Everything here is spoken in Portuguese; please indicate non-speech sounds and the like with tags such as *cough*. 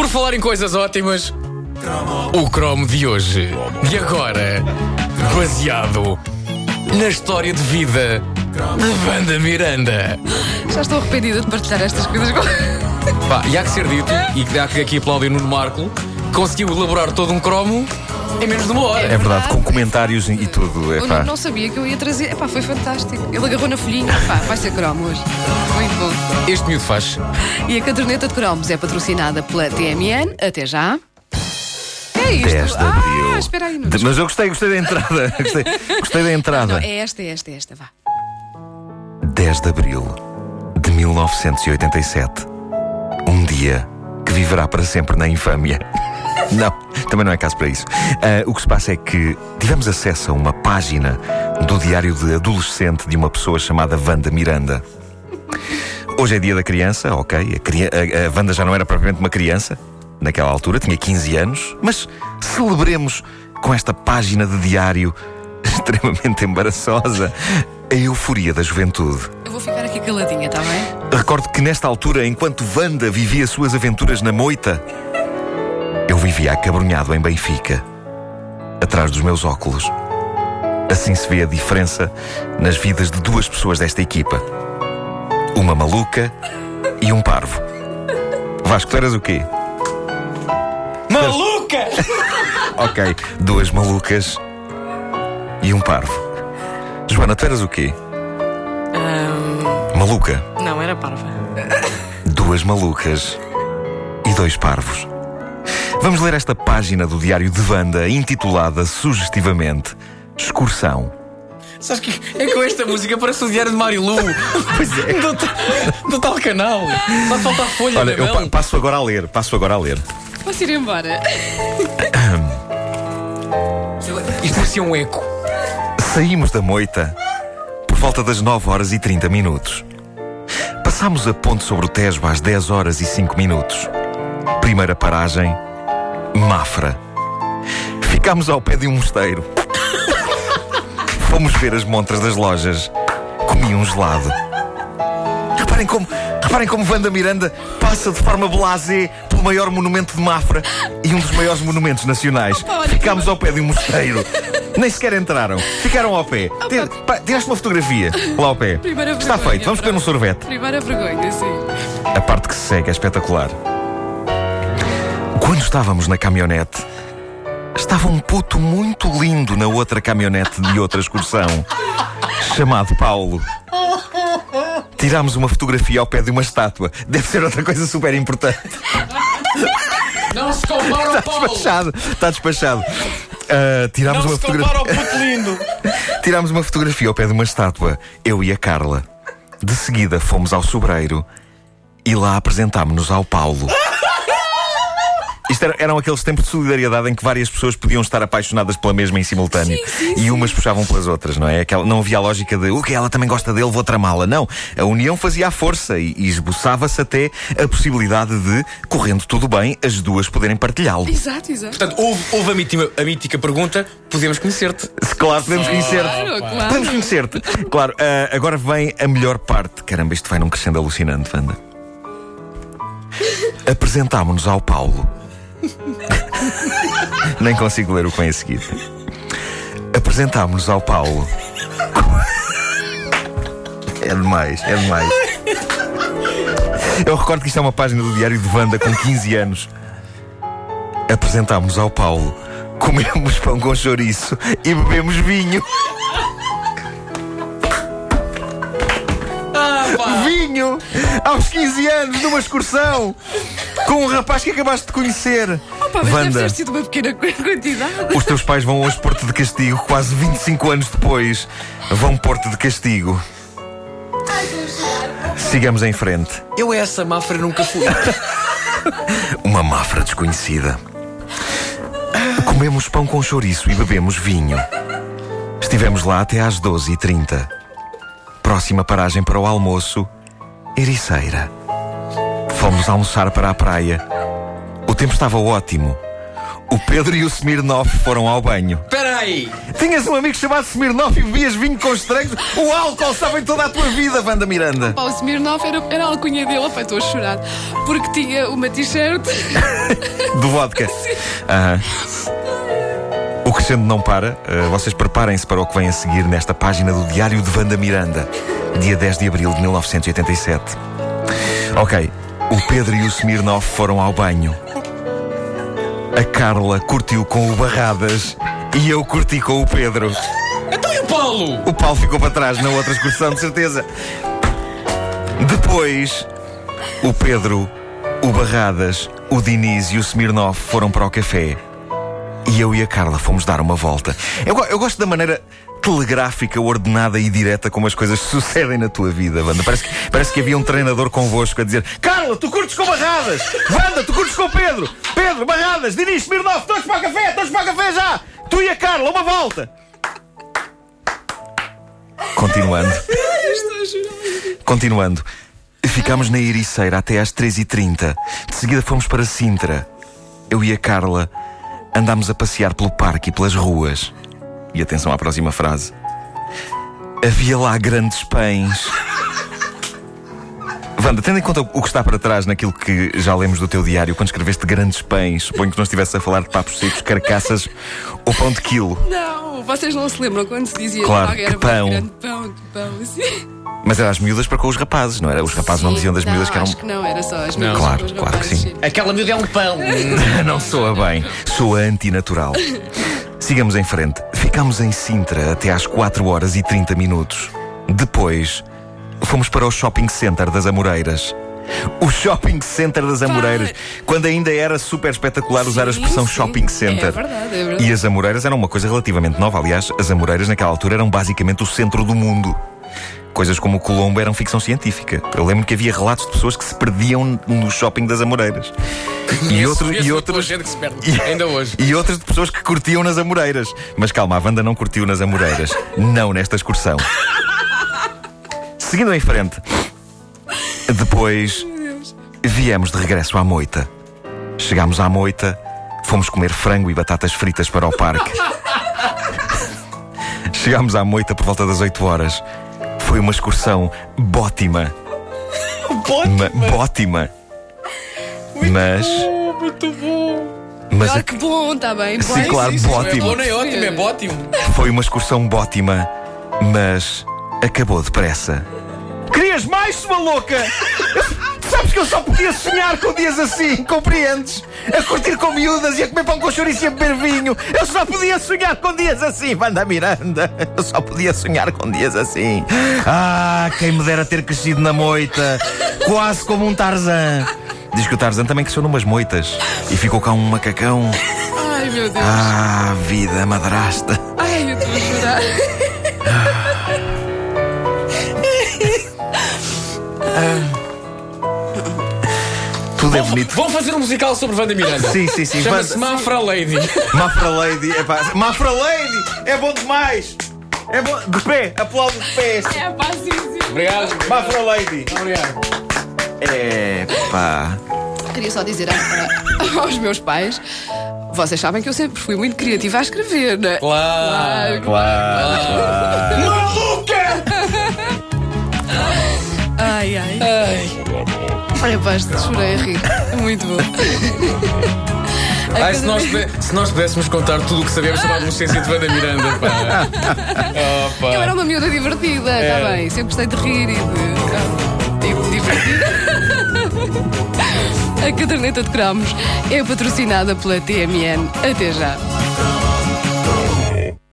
Por falar em coisas ótimas, o cromo de hoje. E agora, baseado na história de vida de Wanda Miranda. Já estou arrependida de partilhar estas coisas com. Pá, e há que ser dito, e há que aqui aplaudir Nuno Marco, conseguiu elaborar todo um cromo em menos de uma hora. É verdade, com comentários e tudo. É Eu pá. não, não sabia que eu ia trazer. Epá, foi fantástico. Ele agarrou na folhinha. Epá, vai ser cromo hoje. Muito bom. Este miúdo faz. E a caderneta de cromos é patrocinada pela TMN. Até já. É isto. 10 de abril. Ah, espera aí. Não, De- mas eu gostei, gostei da entrada. *laughs* Gostei, gostei da entrada. não, é esta, é esta, é esta. Vá. 10 de abril de 1987. Um dia que viverá para sempre na infâmia. Não, também não é caso para isso. Ah, o que se passa é que tivemos acesso a uma página do diário de adolescente de uma pessoa chamada Wanda Miranda. Hoje é dia da criança, ok. A, a- a Wanda já não era propriamente uma criança naquela altura, tinha 15 anos, mas celebremos com esta página de diário *laughs* extremamente embaraçosa a euforia da juventude. Eu vou ficar aqui caladinha, está bem? Recordo que nesta altura, enquanto Wanda vivia suas aventuras na moita, vivia acabrunhado em Benfica, atrás dos meus óculos. Assim se vê a diferença nas vidas de duas pessoas desta equipa: uma maluca e um parvo. Vasco, tu eras o quê? Maluca! *laughs* Ok, duas malucas e um parvo. Joana, tu eras o quê? Maluca. Não, era parva. duas malucas e dois parvos. Vamos ler esta página do Diário de Wanda, intitulada sugestivamente Excursão. Sabes que é com esta música parece o diário de Marilu. *laughs* Pois é. Do, do tal canal. Só falta a folha Olha, na eu pa- passo agora a ler, passo agora a ler. Posso ir embora? Isto parecia um eco. Saímos da moita por volta das 9 horas e 30 minutos. Passámos a ponte sobre o Tejo às 10 horas e 5 minutos. Primeira paragem, Mafra. Ficámos ao pé de um mosteiro. Fomos ver as montras das lojas. Comi um gelado. Reparem como, reparem como Wanda Miranda passa de forma blasé pelo maior monumento de Mafra e um dos maiores monumentos nacionais. Ficámos ao pé de um mosteiro. Nem sequer entraram. Ficaram ao pé. Tiraste uma fotografia lá ao pé. Primeira Está vergonha, feito. Vamos beber um sorvete. Primeira vergonha, sim. A parte que se segue é espetacular. Quando estávamos na caminhonete, estava um puto muito lindo na outra caminhonete de outra excursão, chamado Paulo. Tirámos uma fotografia ao pé de uma estátua. Deve ser outra coisa super importante. Não se compara ao Paulo. Despachado. Está despachado. Ah, tirámos Não uma se fotografia. compara ao puto lindo. *laughs* Tirámos uma fotografia ao pé de uma estátua, eu e a Carla. De seguida fomos ao sobreiro e lá apresentámos-nos ao Paulo. Isto era- eram aqueles tempos de solidariedade em que várias pessoas podiam estar apaixonadas pela mesma em simultâneo. e umas puxavam pelas outras, não é? Aquela, não havia a lógica de o que ela também gosta dele, vou tramá-la. Não. A união fazia a força e, e esboçava-se até a possibilidade de, correndo tudo bem, as duas poderem partilhá-lo. Exato, exato. Portanto, houve, houve a, mítima- a mítica pergunta: podemos conhecer-te? Claro, podemos conhecer-te. Claro, claro. Podemos conhecer-te. Claro, ah, agora vem a melhor parte. Caramba, isto vai num crescendo alucinante, Wanda. *laughs* Apresentámo-nos ao Paulo. Nem consigo ler o que vem a seguir. Apresentámo-nos ao Paulo. É demais, é demais. Eu recordo que isto é uma página do Diário de Wanda com 15 anos. Apresentámo-nos ao Paulo. Comemos pão com chouriço e bebemos vinho. Vinho! Aos 15 anos, numa excursão! Com um rapaz que acabaste de conhecer. Opa, mas deve Wanda, ter sido uma pequena quantidade. os teus pais vão hoje pôr-te de castigo, quase 25 anos depois. Vão pôr-te de castigo. Sigamos em frente. Eu essa Mafra nunca fui. *laughs* Uma mafra desconhecida. Comemos pão com chouriço e bebemos vinho. Estivemos lá até às 12h30. Próxima paragem para o almoço, Ericeira. Fomos almoçar para a praia. O tempo estava ótimo. O Pedro e o Smirnoff foram ao banho. Espera aí! Tinhas um amigo chamado Smirnoff e bebias vinho com estranhos? O álcool estava em toda a tua vida, Wanda Miranda. Pá, o Smirnoff era, era a alcunha dele, pá, estou a chorar. Porque tinha uma t-shirt. *laughs* Do vodka. Aham. O crescendo não para. Uh, vocês preparem-se para o que vem a seguir nesta página do Diário de Wanda Miranda, dia 10 de abril de 1987. Ok, o Pedro e o Smirnoff foram ao banho. A Carla curtiu com o Barradas e eu curti com o Pedro. Então e o Paulo? O Paulo ficou para trás na outra excursão, de certeza. Depois, o Pedro, o Barradas, o Diniz e o Smirnoff foram para o café. E eu e a Carla fomos dar uma volta. Eu, eu gosto da maneira telegráfica, ordenada e direta como as coisas *laughs* sucedem na tua vida, Wanda. Parece que, parece que havia um treinador convosco a dizer: Carla, tu curtes com Barradas! Wanda, tu curtes com Pedro! Pedro, Barradas, Diniz, Smirnoff, todos para o café, todos para o café já! Tu e a Carla, uma volta! Continuando. Continuando. Ficámos na Ericeira até às 3h30. De seguida fomos para Sintra. Eu e a Carla andámos a passear pelo parque e pelas ruas. E atenção à próxima frase. Havia lá grandes pães. Wanda, tendo em conta o que está para trás naquilo que já lemos do teu diário, quando escreveste grandes pães, suponho que não estivesse a falar de papos secos, carcaças ou pão de quilo. Não, vocês não se lembram quando se dizia Claro, que era que pão. grande pão, que pão, *laughs* assim. Mas era as miúdas para com os rapazes, não era? Os rapazes não diziam das Não, miúdas que eram. Acho que não, era só as Não. miúdas Claro, com os claro que sim. Aquela miúda é um pão. *laughs* Não soa bem, soa antinatural. Sigamos em frente. Ficámos em Sintra até às 4 horas e 30 minutos. Depois, fomos para o shopping center das Amoreiras. O shopping center das Amoreiras, quando ainda era super espetacular usar a expressão sim. shopping center. É verdade, é verdade. E as Amoreiras eram uma coisa relativamente nova. Aliás, as Amoreiras naquela altura eram basicamente o centro do mundo. Coisas como o Colombo eram ficção científica. Eu lembro que havia relatos de pessoas que se perdiam no shopping das Amoreiras. E, outro, e outros. perde. E- Ainda hoje. E outras de pessoas que curtiam nas Amoreiras. Mas calma, a Wanda não curtiu nas Amoreiras. Não nesta excursão. Seguindo em frente. Depois viemos de regresso à moita. Chegámos à moita, fomos comer frango e batatas fritas para o parque. *laughs* Chegámos à moita por volta das 8 horas. Foi uma excursão bótima. Ma- Bótima. Mas. Muito bom. Mas Claro a- que bom, está bem. Sim, claro, Sim, ótimo. É bom, não é ótimo, é ótimo. Foi uma excursão bótima, mas acabou depressa. Querias mais, sua louca? *laughs* Sabes que eu só podia sonhar com dias assim, compreendes? A curtir com miúdas e a comer pão com chouriço e a beber vinho. Eu só podia sonhar com dias assim, Wanda Miranda. Eu só podia sonhar com dias assim. Ah, quem me dera ter crescido na moita, quase como um Tarzan. Diz que o Tarzan também cresceu numas moitas e ficou cá um macacão. Ai, meu Deus. Ah, vida madrasta. Ai, eu estou a chorar. *laughs* Tudo é bonito. Vamos fazer um musical sobre Wanda Miranda. Sim, sim, sim. Chama-se Wanda- Mafra Lady. Mafra Lady. Epá, Mafra Lady! É bom demais! É bom. De pé! Aplaudo de pé! É pá, sim, sim. Obrigado. Mafra Lady! Obrigado. É pá. Queria só dizer a- aos meus pais. Vocês sabem que eu sempre fui muito criativa a escrever, não é? Claro. Claro, claro. Maluca! *laughs* Ai, ai. Ai, Olha, paz, chorei a rir. É muito bom. Ai, se, nós, se nós pudéssamos contar tudo o que sabemos sobre a adolescência de Wanda Miranda, pá. Oh, pá. Eu era uma miúda divertida, está É. bem. Sempre gostei de rir e de, e de divertir. *laughs* A caderneta de cromos é patrocinada pela TMN. Até já.